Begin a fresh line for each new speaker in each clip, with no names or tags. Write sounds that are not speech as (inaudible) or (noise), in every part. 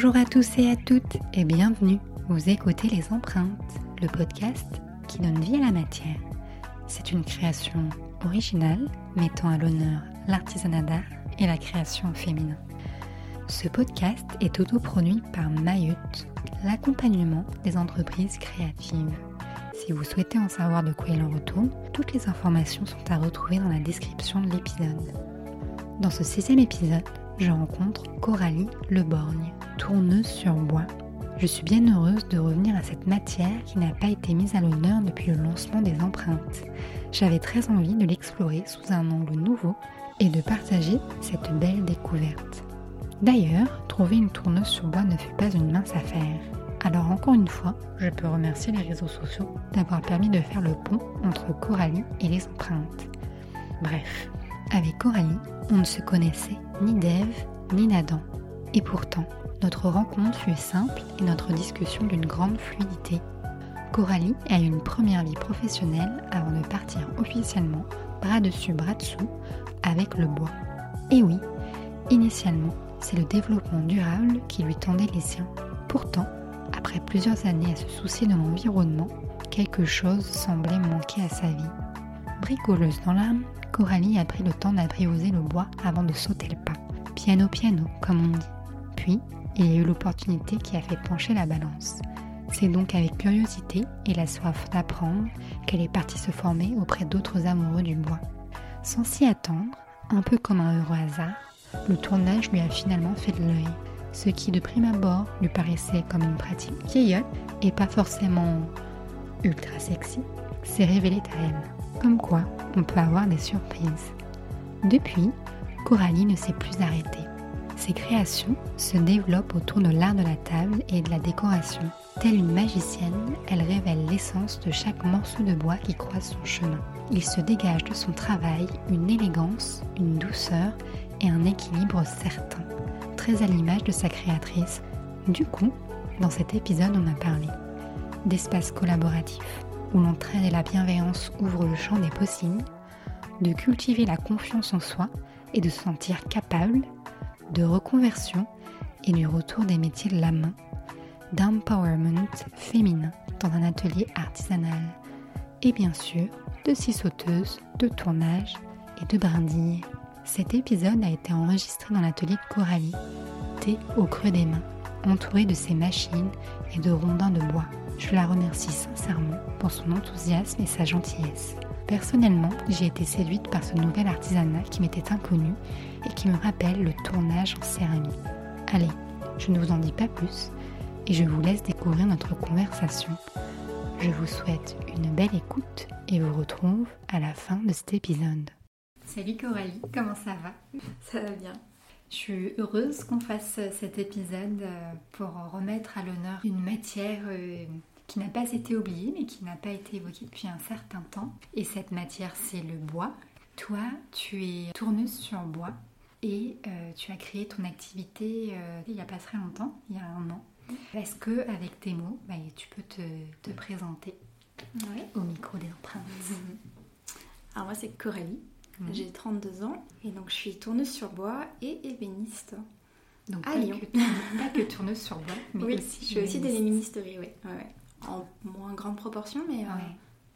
Bonjour à tous et à toutes et bienvenue. Vous écoutez Les Empreintes, le podcast qui donne vie à la matière. C'est une création originale mettant à l'honneur l'artisanat d'art et la création féminin. Ce podcast est autoproduit par Mayut, l'accompagnement des entreprises créatives. Si vous souhaitez en savoir de quoi il en retourne, toutes les informations sont à retrouver dans la description de l'épisode. Dans ce sixième épisode, je rencontre Coralie Leborgne, tourneuse sur bois. Je suis bien heureuse de revenir à cette matière qui n'a pas été mise à l'honneur depuis le lancement des empreintes. J'avais très envie de l'explorer sous un angle nouveau et de partager cette belle découverte. D'ailleurs, trouver une tourneuse sur bois ne fut pas une mince affaire. Alors encore une fois, je peux remercier les réseaux sociaux d'avoir permis de faire le pont entre Coralie et les empreintes. Bref, avec Coralie, on ne se connaissait ni d'Ève ni d'Adam. Et pourtant, notre rencontre fut simple et notre discussion d'une grande fluidité. Coralie a eu une première vie professionnelle avant de partir officiellement bras dessus bras dessous avec le bois. Et oui, initialement, c'est le développement durable qui lui tendait les siens. Pourtant, après plusieurs années à se soucier de l'environnement, quelque chose semblait manquer à sa vie. Bricoleuse dans l'âme, Coralie a pris le temps d'apprivoiser le bois avant de sauter le pas. Piano piano, comme on dit. Puis, il y a eu l'opportunité qui a fait pencher la balance. C'est donc avec curiosité et la soif d'apprendre qu'elle est partie se former auprès d'autres amoureux du bois. Sans s'y attendre, un peu comme un heureux hasard, le tournage lui a finalement fait de l'œil. Ce qui de prime abord lui paraissait comme une pratique vieillotte et pas forcément ultra sexy, s'est révélé à elle. Comme quoi, on peut avoir des surprises. Depuis, Coralie ne s'est plus arrêtée. Ses créations se développent autour de l'art de la table et de la décoration. Telle une magicienne, elle révèle l'essence de chaque morceau de bois qui croise son chemin. Il se dégage de son travail une élégance, une douceur et un équilibre certain, très à l'image de sa créatrice. Du coup, dans cet épisode, on a parlé d'espace collaboratif, où l'entraide et la bienveillance ouvrent le champ des possibles, de cultiver la confiance en soi et de se sentir capable, de reconversion et du retour des métiers de la main, d'empowerment féminin dans un atelier artisanal, et bien sûr de scie sauteuse, de tournage et de brindilles. Cet épisode a été enregistré dans l'atelier de Coralie, thé au creux des mains, entouré de ses machines et de rondins de bois. Je la remercie sincèrement pour son enthousiasme et sa gentillesse. Personnellement, j'ai été séduite par ce nouvel artisanat qui m'était inconnu et qui me rappelle le tournage en céramique. Allez, je ne vous en dis pas plus et je vous laisse découvrir notre conversation. Je vous souhaite une belle écoute et vous retrouve à la fin de cet épisode. Salut Coralie, comment ça va?
Ça va bien.
Je suis heureuse qu'on fasse cet épisode euh, pour remettre à l'honneur une matière euh, qui n'a pas été oubliée mais qui n'a pas été évoquée depuis un certain temps. Et cette matière, c'est le bois. Toi, tu es tourneuse sur bois et euh, tu as créé ton activité il n'y a pas très longtemps, il y a un an. Est-ce que avec tes mots, bah, tu peux te, présenter au micro des empreintes? (laughs)
Alors moi, c'est Coralie. Mhm. J'ai 32 ans et donc je suis tourneuse sur bois et ébéniste.
Donc à pas Lyon. Que, pas que tourneuse sur bois, mais
oui,
aussi.
Je suis aussi des l'ébénisterie, oui. En moins grande proportion, mais, euh,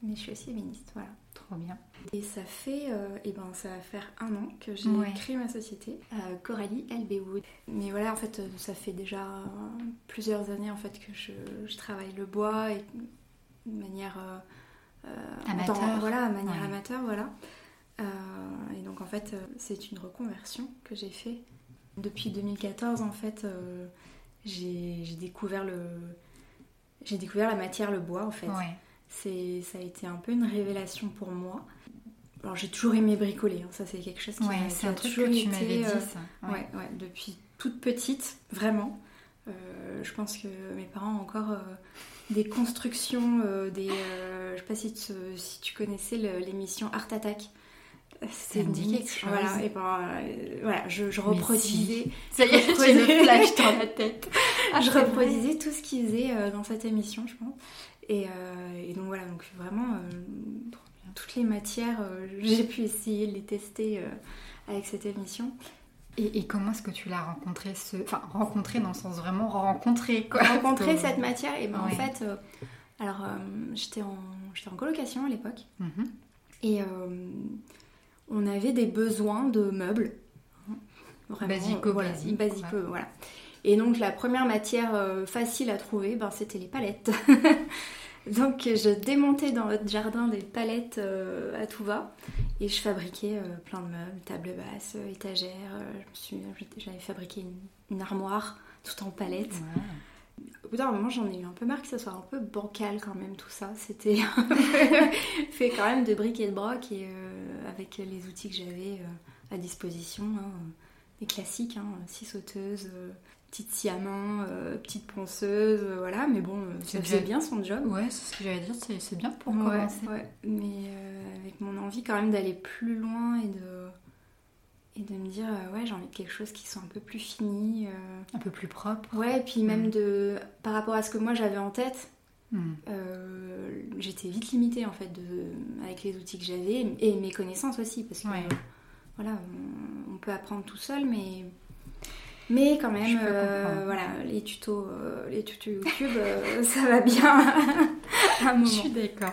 mais je suis aussi ébéniste, voilà.
Trop bien.
Et ça fait, et euh, eh ben, ça va faire un an que j'ai créé ma société, euh, Coralie LB Wood. Mais voilà, en fait, ça fait déjà plusieurs années en fait que je, je travaille le bois et de manière
amateur.
voilà, manière amateur, voilà. Euh, et donc en fait, euh, c'est une reconversion que j'ai fait. Depuis 2014, en fait, euh, j'ai découvert le, j'ai découvert la matière, le bois, en fait. C'est, ça a été un peu une révélation pour moi. Alors j'ai toujours aimé bricoler, hein. ça c'est quelque chose qui,
ouais,
c'est
un truc que tu m'avais dit, ça.
Ouais. Ouais, depuis toute petite, vraiment. je pense que mes parents ont encore des constructions, des, je sais pas si tu, si tu connaissais l'émission Art Attack.
C'est dit quelque chose.
Voilà, et ben, euh, voilà je, je reproduisais.
Ça y est, flash dans (laughs) la tête.
je reproduisais tout ce qu'ils faisaient euh, dans cette émission, je pense. Et, euh, et donc voilà, donc vraiment, toutes les matières, (laughs) j'ai pu essayer de les tester avec cette émission.
Et, comment est-ce que tu l'as rencontré ce... Enfin, rencontré dans le sens vraiment rencontré, quoi. (laughs)
Rencontrer cette matière, et ben en fait, euh, alors j'étais en, en colocation à l'époque, mhm. et on avait des besoins de meubles.
Vraiment, basico,
voilà, basico, voilà. Et donc la première matière facile à trouver, ben, c'était les palettes. (laughs) Donc je démontais dans notre jardin des palettes euh, à tout va et je fabriquais euh, plein de meubles, tables basses, euh, étagères. J'avais fabriqué une, armoire tout en palettes. Au bout d'un moment, j'en ai eu un peu marre que ça soit un peu bancal quand même tout ça. C'était (laughs) fait quand même de briques et de broc et avec les outils que j'avais à disposition, hein, des classiques, hein, scie sauteuse, petite scie à main, euh, petite ponceuse, euh, voilà, mais bon, euh, ça faisait bien son job.
Ouais, c'est ce que j'allais dire, c'est bien pour commencer.
Ouais, mais avec mon envie quand même d'aller plus loin et de, et de me dire, ouais, j'ai envie de quelque chose qui soit un peu plus fini.
Un peu plus propre.
Ouais, et puis même mm. de, par rapport à ce que moi j'avais en tête, mm. j'étais vite limitée en fait de, avec les outils que j'avais et mes connaissances aussi, parce que voilà, on peut apprendre tout seul, mais mais quand même, euh, voilà, les tutos, euh, les tutos YouTube, euh, (laughs) ça va bien (laughs)
à un moment. Je suis d'accord.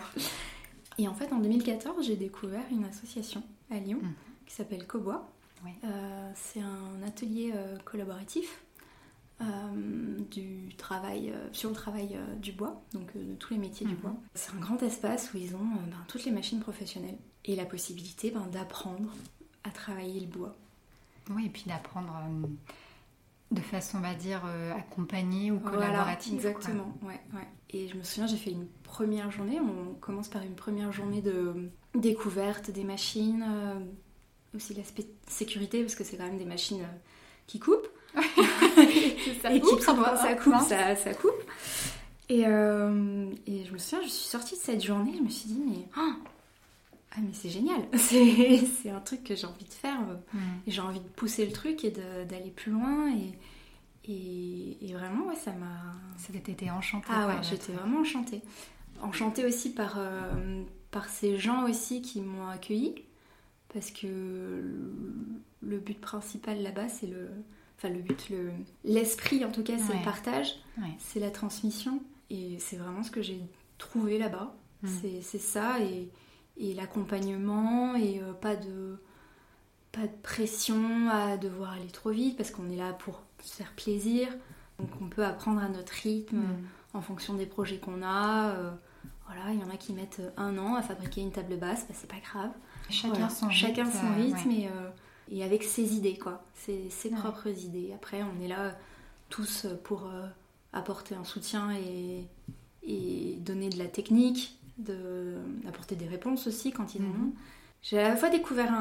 Et en fait, en 2014, j'ai découvert une association à Lyon mhm. qui s'appelle Cobois. c'est un atelier collaboratif du travail, sur le travail du bois, donc de tous les métiers du mhm. bois. C'est un grand espace où ils ont ben, toutes les machines professionnelles et la possibilité ben, d'apprendre à travailler le bois.
Oui, et puis d'apprendre de façon, on va dire, euh, accompagnée ou collaborative.
exactement, ouais, ouais. Et je me souviens, j'ai fait une première journée. On commence par une première journée de découverte des machines, euh, aussi l'aspect sécurité, parce que c'est quand même des machines euh, qui coupent. (laughs) ça et coupe, qui, ça, ça, coupe, ça, ça, coupe. Et, et, je me souviens, je suis sortie de cette journée, je me suis dit, mais. Oh, ah mais c'est génial, (laughs) c'est un truc que j'ai envie de faire. Mm. Et j'ai envie de pousser le truc et d'aller plus loin. Et, et, vraiment, ouais, ça m'a...
C'était enchantée.
Ah ouais, j'étais vraiment enchantée. Enchantée aussi par, euh, par ces gens aussi qui m'ont accueillie. Parce que le but principal là-bas, c'est le... Enfin, le but, l'esprit en tout cas, c'est le partage. C'est la transmission. Et c'est vraiment ce que j'ai trouvé là-bas. Mm. C'est ça. Et et l'accompagnement et euh, pas de pas de pression à devoir aller trop vite parce qu'on est là pour se faire plaisir. Donc on peut apprendre à notre rythme mm. en fonction des projets qu'on a. Euh, voilà, il y en a qui mettent un an à fabriquer une table basse, bah, c'est pas grave.
Chacun son
Chacun rythme, son rythme et, euh, et, avec ses idées, quoi. Ses, ses propres idées. Après, on est là tous pour apporter un soutien et, et donner de la technique, d'apporter des réponses aussi quand ils en mhm. ont. J'ai à la fois découvert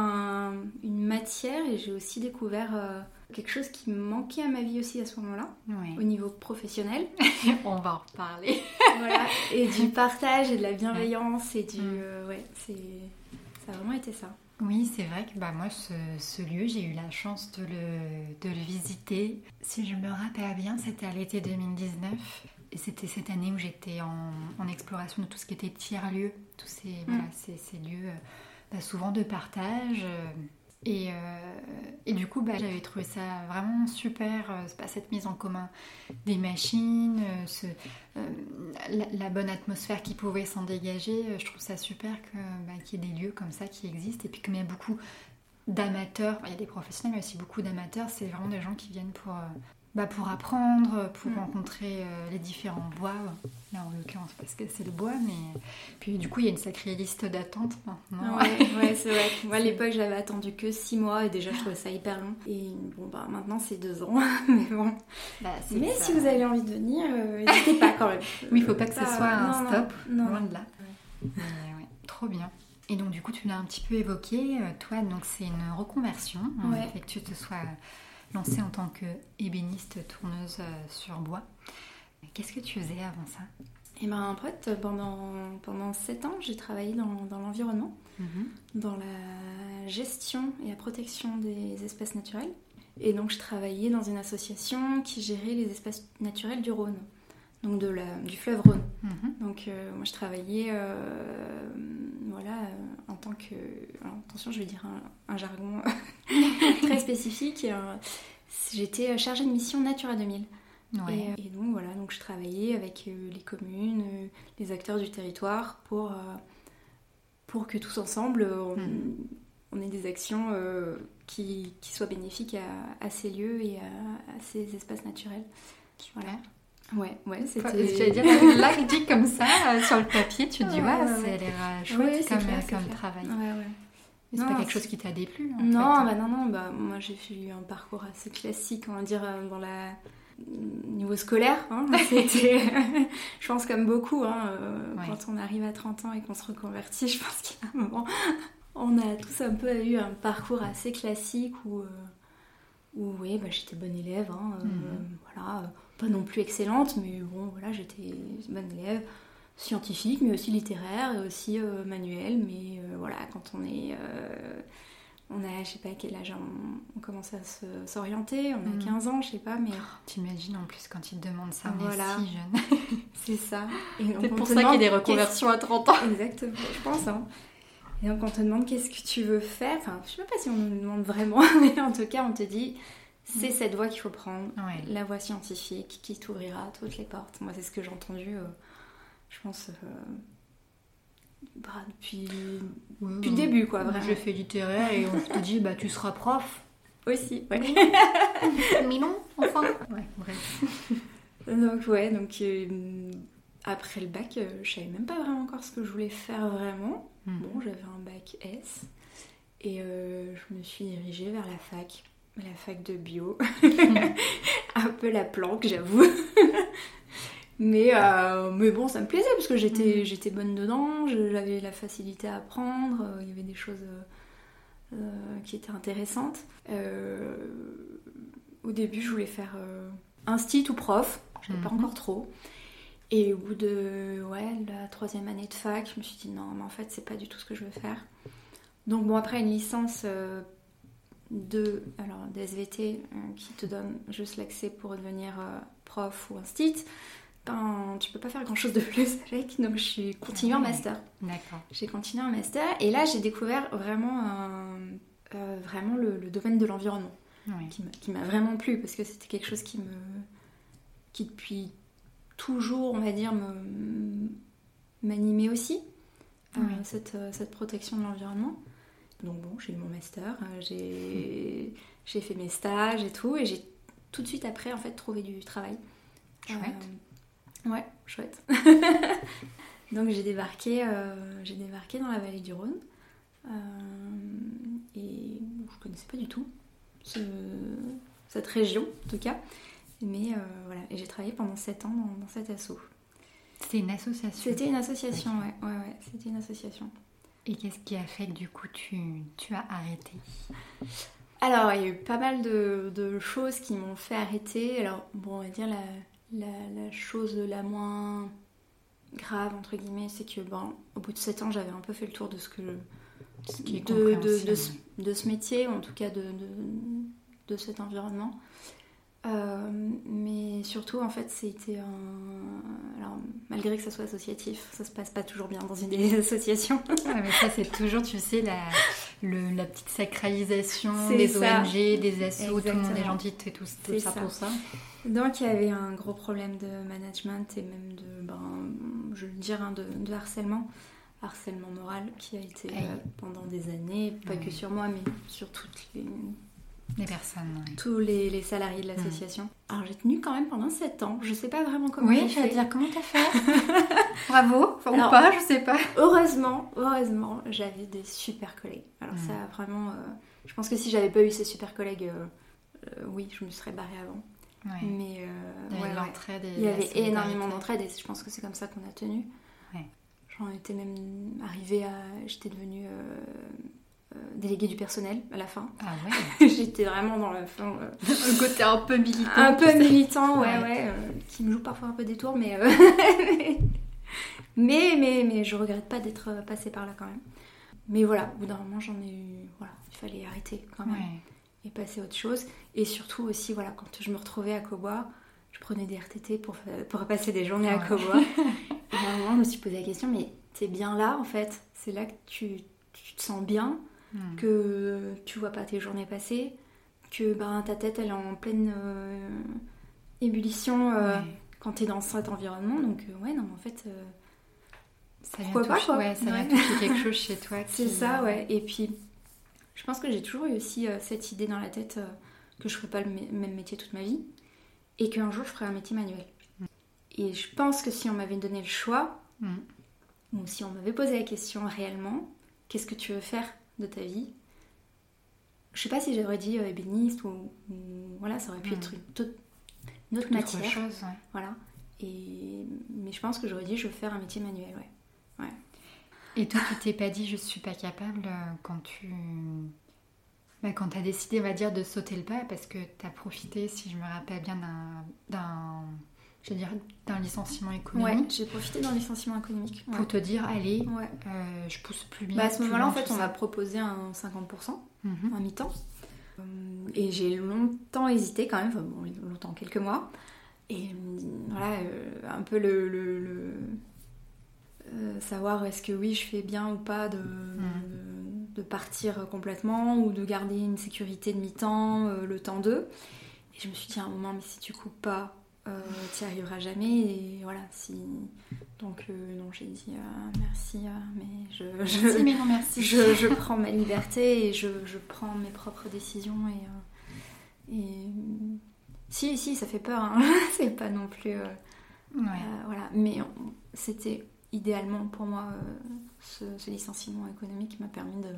une matière et j'ai aussi découvert euh, quelque chose qui me manquait à ma vie aussi à ce moment-là, au niveau professionnel. (laughs)
On va en reparler.
voilà. Et du (laughs) partage et de la bienveillance et du... Mm. Euh, ouais, c'est... Ça a vraiment été ça.
Oui, c'est vrai que bah, moi, ce, ce lieu, j'ai eu la chance de le, de le visiter. Si je me rappelle bien, c'était à l'été 2019 c'était cette année où j'étais en, exploration de tout ce qui était tiers-lieux, tous ces, mm. ces, lieux euh, bah, souvent de partage. Euh, et, euh, et, du coup, bah, j'avais trouvé ça vraiment super, cette mise en commun des machines, ce, la, bonne atmosphère qui pouvait s'en dégager. Je trouve ça super bah, qu'il y ait des lieux comme ça qui existent. Et puis comme il y a beaucoup d'amateurs, il y a des professionnels, mais aussi beaucoup d'amateurs, c'est vraiment des gens qui viennent pour bah, pour apprendre, pour mm. rencontrer euh, les différents bois, là en l'occurrence parce que c'est le bois, mais puis du coup il y a une sacrée liste d'attente maintenant.
Ouais, c'est vrai. (laughs) Moi à l'époque j'avais attendu que 6 mois et déjà je trouvais ça hyper long. Et bon bah maintenant c'est 2 ans, (laughs) mais bon. Bah, mais si vous avez envie de venir, euh, n'hésitez pas quand même. (laughs)
oui, il faut pas que ce soit un stop, loin de là. trop bien. Et donc du coup tu l'as un petit peu évoqué, euh, toi donc c'est une reconversion, hein, fait que tu te sois lancée en tant qu'ébéniste tourneuse euh, sur bois. Qu'est-ce que tu faisais avant ça?
Et eh ben, en fait, pendant, pendant 7 ans, j'ai travaillé dans, dans l'environnement, mhm. dans la gestion et la protection des espèces naturelles. Et donc, je travaillais dans une association qui gérait les espèces naturelles du Rhône, donc de la, du fleuve Rhône. Mhm. Donc, euh, moi, je travaillais euh, voilà, en tant que. attention, je vais dire un, jargon (laughs) très spécifique. J'étais chargée de mission Natura 2000. Et, donc voilà, donc je travaillais avec les communes, les acteurs du territoire pour, pour que tous ensemble, hmm. on, ait des actions qui, qui, soient bénéfiques à, ces lieux et à, ces espaces naturels. Voilà. Ouais, ouais, c'était.
Je vais dire, là, dit comme ça, euh, sur le papier, tu te dis, ouais, ouais, ça a l'air euh, chouette comme, comme travail. Ouais, ouais. Mais c'est pas quelque chose qui t'a déplu en
Non, bah non, non, bah moi j'ai fait un parcours assez classique, on va dire, euh, dans la niveau scolaire. Hein, (laughs) c'était, je pense comme beaucoup, hein, quand on arrive à 30 ans et qu'on se reconvertit, je pense qu'il y a un moment, on a tous un peu eu un parcours assez classique où, où oui, bah, j'étais bonne élève, hein, mhm. voilà pas non plus excellente, mais bon, voilà, j'étais bonne élève, scientifique, mais aussi littéraire, et aussi euh, manuel, mais euh, voilà, quand on est... Euh, on a, je sais pas à quel âge on, commence à s'orienter, on a 15 mm. ans, je sais pas, mais... Oh,
t'imagines en plus quand ils te demandent ça, on voilà. est si jeune. (laughs)
C'est ça.
C'est pour ça qu'il y a des reconversions à 30 ans.
Exactement, je pense. Hein. Et donc on te demande qu'est-ce que tu veux faire, enfin je sais pas si on nous demande vraiment, (laughs) mais en tout cas on te dit c'est cette voie qu'il faut prendre, la voie scientifique qui t'ouvrira toutes les portes. Moi, c'est ce que j'ai entendu, euh, je pense, euh, bah, depuis, le début, quoi. Vraiment.
J'ai fait littéraire et on te dit, bah, tu seras prof.
Aussi, ouais.
Mais non, enfin. Ouais, bref.
donc, ouais, donc euh, après le bac, je savais même pas vraiment encore ce que je voulais faire vraiment. Hmm. Bon, j'avais un bac S et je me suis dirigée vers la fac la fac de bio. (laughs) un peu la planque, j'avoue. (laughs) mais, euh, mais bon, ça me plaisait parce que j'étais, mm. j'étais bonne dedans, j'avais la facilité à apprendre, euh, il y avait des choses euh, qui étaient intéressantes. au début, je voulais faire instit ou prof, je ne pas mm-hmm. encore trop. Et au bout de ouais, la troisième année de fac, je me suis dit non, mais en fait, c'est pas du tout ce que je veux faire. Donc bon, après une licence de alors des SVT euh, qui te donnent juste l'accès pour devenir euh, prof ou instit, ben tu peux pas faire grand chose de plus (laughs) avec. Donc je suis continué en master.
D'accord.
J'ai continué en master et là j'ai découvert vraiment euh, vraiment le, domaine de l'environnement qui m'a vraiment plu parce que c'était quelque chose qui me qui depuis toujours on va dire m'animait aussi cette, cette protection de l'environnement. Donc bon, j'ai eu mon master, euh, j'ai fait mes stages et tout, et j'ai tout de suite après en fait trouvé du travail.
Chouette.
Euh, ouais, chouette. (laughs) Donc j'ai débarqué, euh, j'ai débarqué dans la vallée du Rhône et je connaissais pas du tout cette région en tout cas. Mais voilà, et j'ai travaillé pendant 7 ans dans, dans cet assaut.
C'était une association
C'était une association, ouais, ouais, ouais, c'était une association.
Et qu'est-ce qui a fait que du coup tu, tu as arrêté?
Alors, il y a eu pas mal de, de choses qui m'ont fait arrêter. Alors, bon, on va dire la, la, chose la moins grave, entre guillemets, c'est que, bon, au bout de 7 ans, j'avais un peu fait le tour de ce que. de, de, de, de, ce métier, ou en tout cas de, de, cet environnement. Euh, mais surtout, en fait, c'était un. Alors, malgré que ça soit associatif, ça se passe pas toujours bien dans une (laughs) des associations.
mais ça, c'est toujours, tu sais, la, le, la petite sacralisation des ONG, des assos, tout le monde est gentil, et tout, tout ça, pour ça.
Donc, il y avait un gros problème de management et même de, ben, je veux dire, hein, de, de harcèlement harcèlement moral qui a été euh, pendant des années, pas que sur moi, mais sur toutes les,
les personnes,
Tous les, salariés de l'association. Mm. Alors j'ai tenu quand même pendant 7 ans. Je sais pas vraiment comment
Oui, je vais dire comment t'as fait? (laughs) Bravo. Enfin, ou pas, je sais pas.
Heureusement, heureusement, j'avais des super collègues. Alors mm. ça vraiment... Euh, je pense que si j'avais pas eu ces super collègues, euh, euh, oui, je me serais barrée avant. Mais
il y avait l'entraide.
Il y avait énormément d'entraide et je pense que c'est comme ça qu'on a tenu. J'en étais même arrivée à... J'étais devenue euh, déléguée du personnel à la fin.
Ah ouais (laughs)
J'étais vraiment dans le fond.
Euh, côté un peu militant.
Un peu militant, ouais, ouais, euh, qui me joue parfois un peu des tours, mais, (laughs) mais, mais, mais je regrette pas d'être passée par là quand même. Mais voilà, au bout d'un moment, j'en ai eu. Voilà, il fallait arrêter quand même et passer à autre chose. Et surtout aussi, voilà, quand je me retrouvais à Cobois, je prenais des RTT pour, pour passer des journées à Cobois. (laughs) et à un moment, je me suis posé la question, mais t'es bien là en fait C'est là que tu tu te sens bien,
Hmm.
que tu vois pas tes journées passer, que ben, ta tête elle est en pleine euh, ébullition euh,
Ouais.
quand tu es dans cet environnement. Donc euh, ouais, non, mais en fait, euh,
Ça vient
Pourquoi pas, quoi.
Ouais, ça vient toucher quelque chose chez toi. (laughs)
c'est ça, ouais. Et puis, je pense que j'ai toujours eu aussi cette idée dans la tête que je ferais pas le même métier toute ma vie et qu'un jour je ferais un métier manuel. Et je pense que si on m'avait donné le choix,
Hmm.
ou si on m'avait posé la question réellement, qu'est-ce que tu veux faire? De ta vie Je sais pas si j'aurais dit euh, ébéniste ou, ou- voilà, ça aurait pu être une, toute- une autre
Autre
matière,
chose, ouais.
voilà. Et mais je pense que j'aurais dit je veux faire un métier manuel, ouais.
Et toi, tu t'es pas dit je suis pas capable euh, quand tu. Bah, quand tu as décidé, on va dire, de sauter le pas parce que tu as profité, si je me rappelle bien, d'un. Je dire, d'un licenciement
Ouais,
économique
j'ai profité d'un licenciement économique. ouais.
pour te dire allez,
Ouais.
euh, je pousse plus bien.
Bah, à ce moment-là, en fait, on m'a proposé un 50%,
Mhm.
un mi-temps. Euh, Et j'ai longtemps hésité quand même, enfin, bon, longtemps, quelques mois. Et euh, voilà, euh, un peu le. le- le- euh, savoir est-ce que oui, je fais bien ou pas de, de, de partir complètement ou de garder une sécurité de mi-temps, euh, le temps d'eux. Et je me suis dit à un moment, mais si tu coupes pas, euh, tu n'y arriveras jamais. Et voilà, si. Donc, euh, non, j'ai dit euh, merci, mais je. je-
Merci, mais non, merci.
je, je prends ma liberté et je, je prends mes propres décisions et, et si si ça fait peur hein. (laughs) c'est pas non plus
Ouais.
voilà mais c'était idéalement pour moi ce, ce licenciement économique m'a permis de,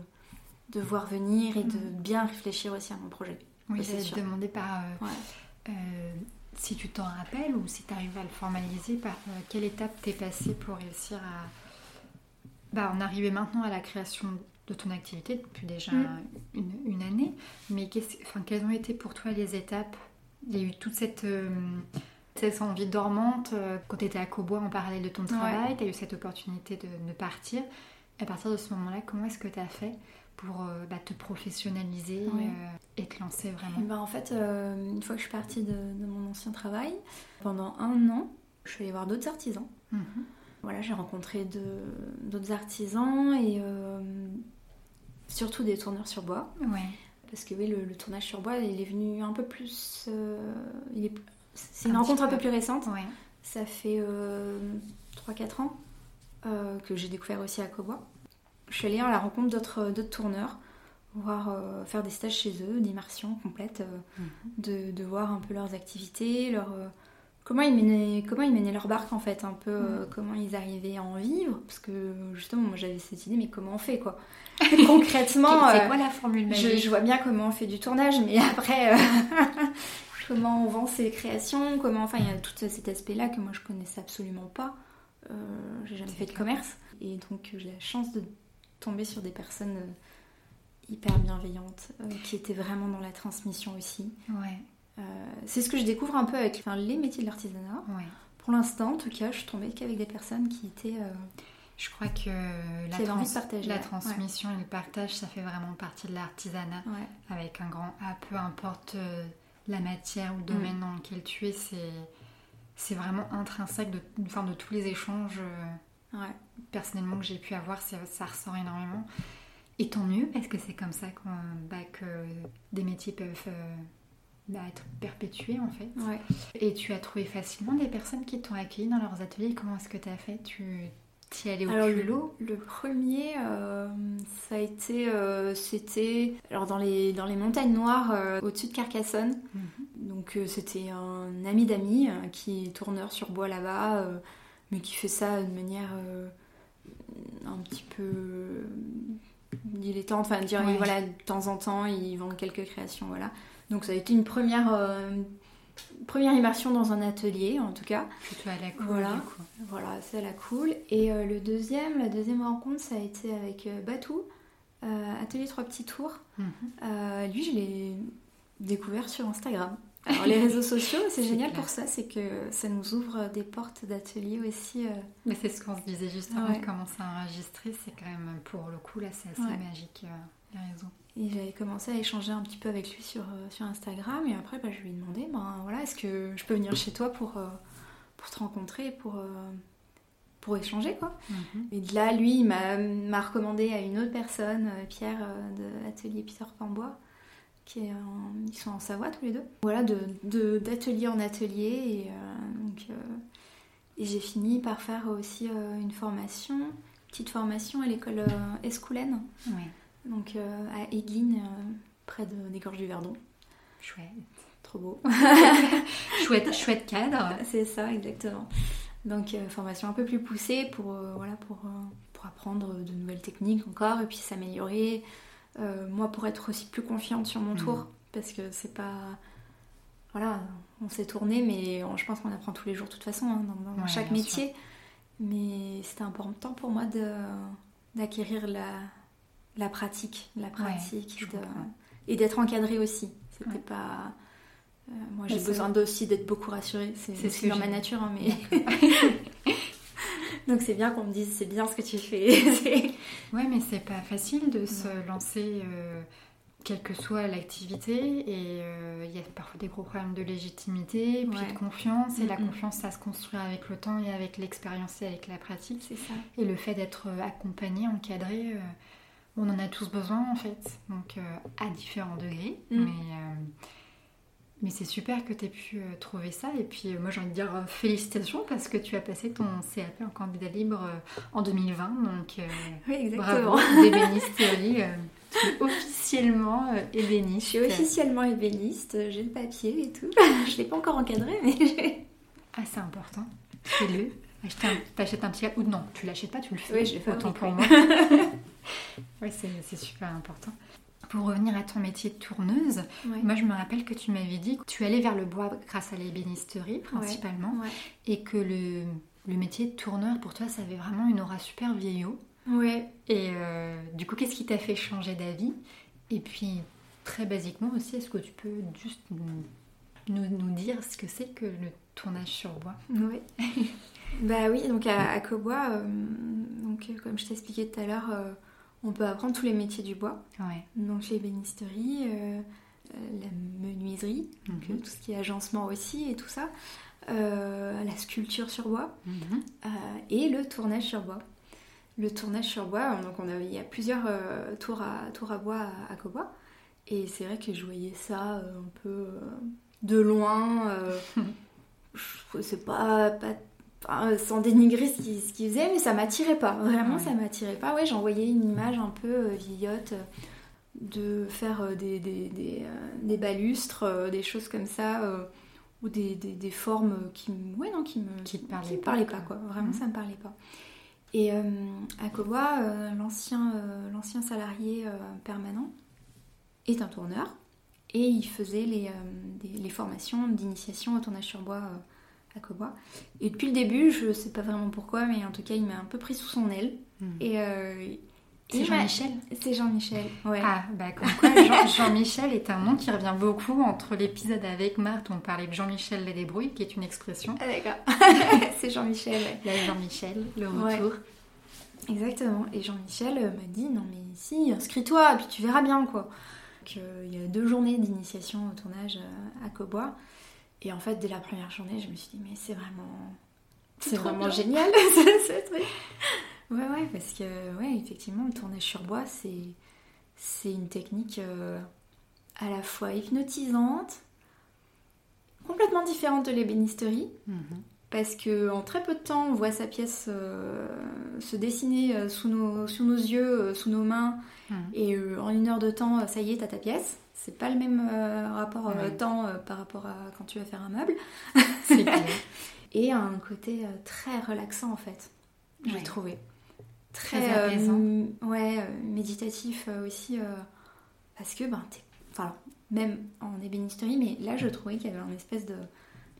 de voir venir et de bien réfléchir aussi à mon projet
Oui, j'allais te demander par.
Ouais.
Si tu t'en rappelles ou si tu arrives à le formaliser, par euh, quelle étape t'es passé pour réussir à bah, en arriver maintenant à la création de ton activité depuis déjà
Mm.
une, une année. Mais enfin, quelles ont été pour toi les étapes? Il y a eu toute cette, euh, cette envie dormante euh, quand tu étais à Cobois en parallèle de ton travail, tu as eu cette opportunité de, de partir. À partir de ce moment-là, comment est-ce que tu as fait? Pour euh, bah, te professionnaliser euh, et te lancer vraiment
ben, en fait euh, une fois que je suis partie de, de mon ancien travail pendant un an je suis allée voir d'autres artisans
Mhm.
Voilà, j'ai rencontré d'autres artisans et euh, surtout des tourneurs sur bois.
Ouais.
Parce que oui, le, le tournage sur bois, il est venu un peu plus... euh, c'est une
Un
rencontre un peu plus récente.
Ouais.
Ça fait 3-4 ans euh, que j'ai découvert aussi à Cobois. Je suis allée à la rencontre d'autres d'autres tourneurs, voir, euh, faire des stages chez eux, d'immersion complète, euh,
Mhm.
de, de voir un peu leurs activités, leur, euh, comment, ils menaient, comment ils menaient leur barque en fait, un peu euh, comment ils arrivaient à en vivre. Parce que justement, moi j'avais cette idée, mais comment on fait quoi? (laughs) Concrètement, (laughs)
C'est
euh,
quoi la formule
je,
magique?
je vois bien comment on fait du tournage, mais (laughs) après, euh, comment on vend ses créations, comment, enfin, il y a tout cet aspect-là que moi je connaissais absolument pas. Euh, j'ai jamais fait de commerce, et donc j'ai la chance de tomber sur des personnes euh, hyper bienveillantes, euh, qui étaient vraiment dans la transmission aussi.
Ouais,
Euh, c'est ce que je découvre un peu avec enfin, les métiers de l'artisanat.
ouais.
Pour l'instant, en tout cas, je suis tombée qu'avec des personnes qui étaient euh,
Je crois que la, trans-
partager, ouais.
transmission et le partage, ça fait vraiment partie de l'artisanat
ouais,
avec un grand A, peu importe la matière ou le domaine
Mm.
dans lequel tu es, c'est, c'est vraiment intrinsèque de, enfin, de tous les échanges euh,
ouais.
personnellement que j'ai pu avoir, ça, ça ressort énormément. Et tant mieux, parce que c'est comme ça bah, que des métiers peuvent euh, bah, être perpétués en fait.
ouais.
Et tu as trouvé facilement des personnes qui t'ont accueilli dans leurs ateliers. Comment est-ce que tu as fait? Tu y allé au
Alors le,
culot
le premier, euh, ça a été, euh, c'était alors dans les dans les montagnes noires au-dessus de Carcassonne.
Mhm.
Donc c'était un ami d'amis qui est tourneur sur bois là-bas, mais qui fait ça de manière euh, un petit peu euh, dilettante, enfin dire
Ouais.
voilà de temps en temps ils vendent quelques créations, voilà. Donc ça a été une première euh, première immersion dans un atelier en tout cas.
Plutôt à la cool,
Voilà.
du coup.
Voilà, c'est la cool. Et euh, le deuxième, la deuxième rencontre, ça a été avec Batou, Atelier Trois Petits Tours.
Mhm.
Lui, je l'ai découvert sur Instagram. Alors les réseaux sociaux, c'est génial
clair.
pour ça, c'est que ça nous ouvre des portes d'atelier aussi. euh.
Mais c'est ce qu'on se disait juste avant
Ouais.
de commencer à enregistrer. C'est quand même, pour le coup, là, c'est assez
Ouais.
magique, euh, les réseaux.
Et j'avais commencé à échanger un petit peu avec lui sur, euh, sur Instagram. Et après, bah, je lui ai demandé, ben, voilà, est-ce que je peux venir chez toi pour, pour te rencontrer, pour, pour échanger quoi.
Mhm.
Et de là, lui, il m'a m'a recommandé à une autre personne, Pierre de l'atelier Peter Pambois, qui est en- ils sont en Savoie tous les deux. Voilà, de de- d'atelier en atelier. Et, euh, donc, euh, et j'ai fini par faire aussi euh, une formation, petite formation à l'école Escoulaine,
Ouais,
donc à euh, près de, des Gorges du Verdon.
chouette.
Trop beau. (laughs)
chouette. (laughs) Chouette cadre.
C'est ça, exactement. Donc, formation un peu plus poussée pour, voilà, pour, pour apprendre de nouvelles techniques encore et puis s'améliorer. Euh, moi, pour être aussi plus confiante sur mon
Mhm.
tour, parce que c'est pas. Voilà, on s'est tourné, mais on- je pense qu'on apprend tous les jours de toute façon, hein, dans, dans
Ouais,
chaque métier. Mais c'était important pour moi d'acquérir la, la pratique, la pratique de- et d'être encadré aussi. C'était
Ouais.
pas. euh, moi, j'ai besoin aussi d'être beaucoup rassurée. C'est
ce
dans ma nature, hein, mais. (laughs) Donc c'est bien qu'on me dise c'est bien ce que tu fais. (laughs)
Ouais, mais c'est pas facile de se lancer, euh, quelle que soit l'activité. Et euh, il y a parfois des gros problèmes de légitimité, puis
Ouais.
de confiance. Et la confiance, ça se construit avec le temps et avec l'expérience et avec la pratique.
c'est ça.
Et le fait d'être euh, accompagné, encadré, euh, on en a tous besoin en fait. Donc à différents degrés.
Mm.
Mais, mais c'est super que tu aies pu euh, trouver ça. Et puis euh, moi j'ai envie de dire euh, félicitations parce que tu as passé ton CAP en candidat libre en 2020. Donc euh,
Oui, exactement.
bravo, (laughs) d'ébéniste Théorie. euh, tu es officiellement euh,
Je
ébéniste.
suis officiellement ébéniste, j'ai le papier et tout. (laughs) Je l'ai pas encore encadré, mais (laughs) j'ai-
Ah, c'est important. Fais-le. Acheter un- T'achètes un petit ou non, tu l'achètes pas, tu le fais.
Oui, je le fais,
Autant pour moi. oui, c'est super important. Pour revenir à ton métier de tourneuse,
Ouais.
moi je me rappelle que tu m'avais dit que tu allais vers le bois grâce à l'ébénisterie principalement
Ouais.
et que le, le métier de tourneur pour toi ça avait vraiment une aura super vieillot.
Ouais.
Et euh, du coup, qu'est-ce qui t'a fait changer d'avis? Et puis, très basiquement aussi, est-ce que tu peux juste nous, nous- nous dire ce que c'est que le tournage sur bois?
Ouais. (laughs) bah oui, donc à, à Cobois, euh, donc, euh, comme je t'expliquais tout à l'heure, euh, on peut apprendre tous les métiers du bois.
Ouais.
Donc l'ébénisterie, euh, euh, la menuiserie, donc euh, tout ce qui est agencement aussi et tout ça, euh, la sculpture sur bois
Mhm.
euh, et le tournage sur bois. Le tournage sur bois, donc on a, il y a plusieurs tours, à, tours à bois à, à Cobois. Et c'est vrai que je voyais ça un peu de loin. (laughs) je- c'est pas, pas enfin, sans dénigrer ce qu'ils ce qu'ils faisaient, mais ça m'attirait pas. Vraiment,
Ouais.
ça m'attirait pas. Ouais, j'en voyais une image un peu euh, vieillotte euh, de faire euh, des, des, des, euh, des balustres, euh, des choses comme ça, euh, ou des, formes qui, me- ouais, non, qui me,
Qui te parlaient
me
pas,
parlaient
quoi.
pas, quoi. Vraiment,
Mhm.
ça me parlait pas. Et euh, à euh, l'ancien euh, salarié euh, permanent est un tourneur et il faisait les, euh, formations d'initiation au tournage sur bois euh, à Cobois. Et depuis le début, je sais pas vraiment pourquoi, mais en tout cas, il m'a un peu pris sous son aile. Et euh,
C'est Jean-Michel
C'est Jean-Michel, ouais.
Ah, bah comme quoi, Jean- (laughs) Jean-Michel est un nom qui revient beaucoup entre l'épisode avec Marthe où on parlait de Jean-Michel les débrouilles, qui est une expression.
Ah, d'accord. (laughs) c'est Jean-Michel.
Là, Jean-Michel, le
Ouais.
retour.
Exactement. Et Jean-Michel euh, m'a dit non mais si, inscris-toi, puis tu verras bien quoi. Donc, euh, il y a deux journées d'initiation au tournage à Cobois. Et en fait, dès la première journée, je me suis dit mais c'est vraiment, c'est vraiment
bien.
génial (laughs) ce, ce truc. Ouais ouais, parce que ouais effectivement le tournage sur bois c'est c'est une technique euh, à la fois hypnotisante, complètement différente de l'ébénisterie.
Mhm.
Parce que en très peu de temps, on voit sa pièce euh, se dessiner euh, sous nos, sous nos yeux, sous nos mains,
Mhm.
et euh, en une heure de temps, ça y est, t'as ta pièce. C'est pas le même euh, rapport euh,
Ouais.
temps euh, par rapport à quand tu vas faire un meuble. (laughs)
C'est clair. (laughs)
Et un côté très relaxant en fait, j'ai
Ouais.
trouvé.
Très apaisant.
ouais, méditatif aussi. parce que, ben, t'es- enfin, même en ébénisterie, mais là, je trouvais qu'il y avait un espèce de,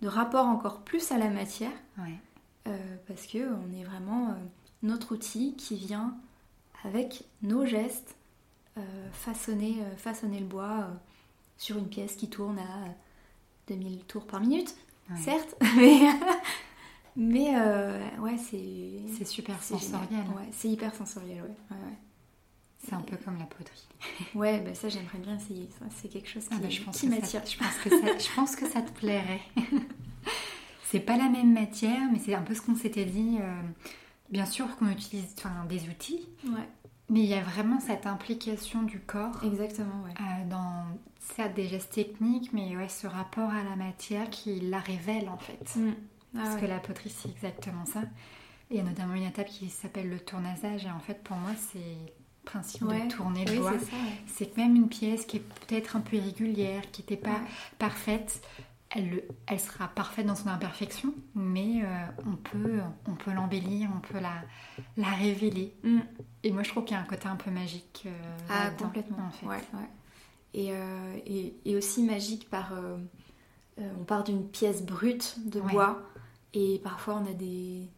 de rapport encore plus à la matière.
Ouais.
Parce que on est vraiment notre outil qui vient avec nos gestes façonner, euh, façonner le bois euh, sur une pièce qui tourne à euh, 2000 tours par minute,
Ouais.
certes, (laughs) mais, mais euh, ouais, c'est
C'est super sensoriel.
génial. Ouais, c'est hyper sensoriel, ouais. ouais, ouais.
C'est un peu comme la poterie. (laughs)
Ouais, bah ça j'aimerais bien essayer. C'est quelque chose qui,
Ah bah, je, pense
qui
que
m'attire.
ça, je, je pense que ça te plairait. (laughs) c'est pas la même matière, mais c'est un peu ce qu'on s'était dit. euh, bien sûr qu'on utilise enfin, des outils,
Ouais,
mais il y a vraiment cette implication du corps
exactement, ouais.
euh, dans certes des gestes techniques, mais ouais, ce rapport à la matière qui la révèle en fait.
Mm. Ah
Parce
ouais.
que la poterie, c'est exactement ça. Et il y a notamment une étape qui s'appelle le tournasage. Et en fait, pour moi, c'est le principe
Ouais.
de tourner le
Oui,
doigt.
c'est
que même une pièce qui est peut-être un peu irrégulière, qui n'était pas parfaite, elle, le- elle sera parfaite dans son imperfection, mais euh, on peut, on peut l'embellir, on peut la, la révéler.
Mm.
Et moi, je trouve qu'il y a un côté un peu magique. euh,
Ah, complètement.
En fait.
ouais, ouais. Et, euh, et, et aussi magique par. on part d'une pièce brute de
Ouais.
bois et parfois on a des,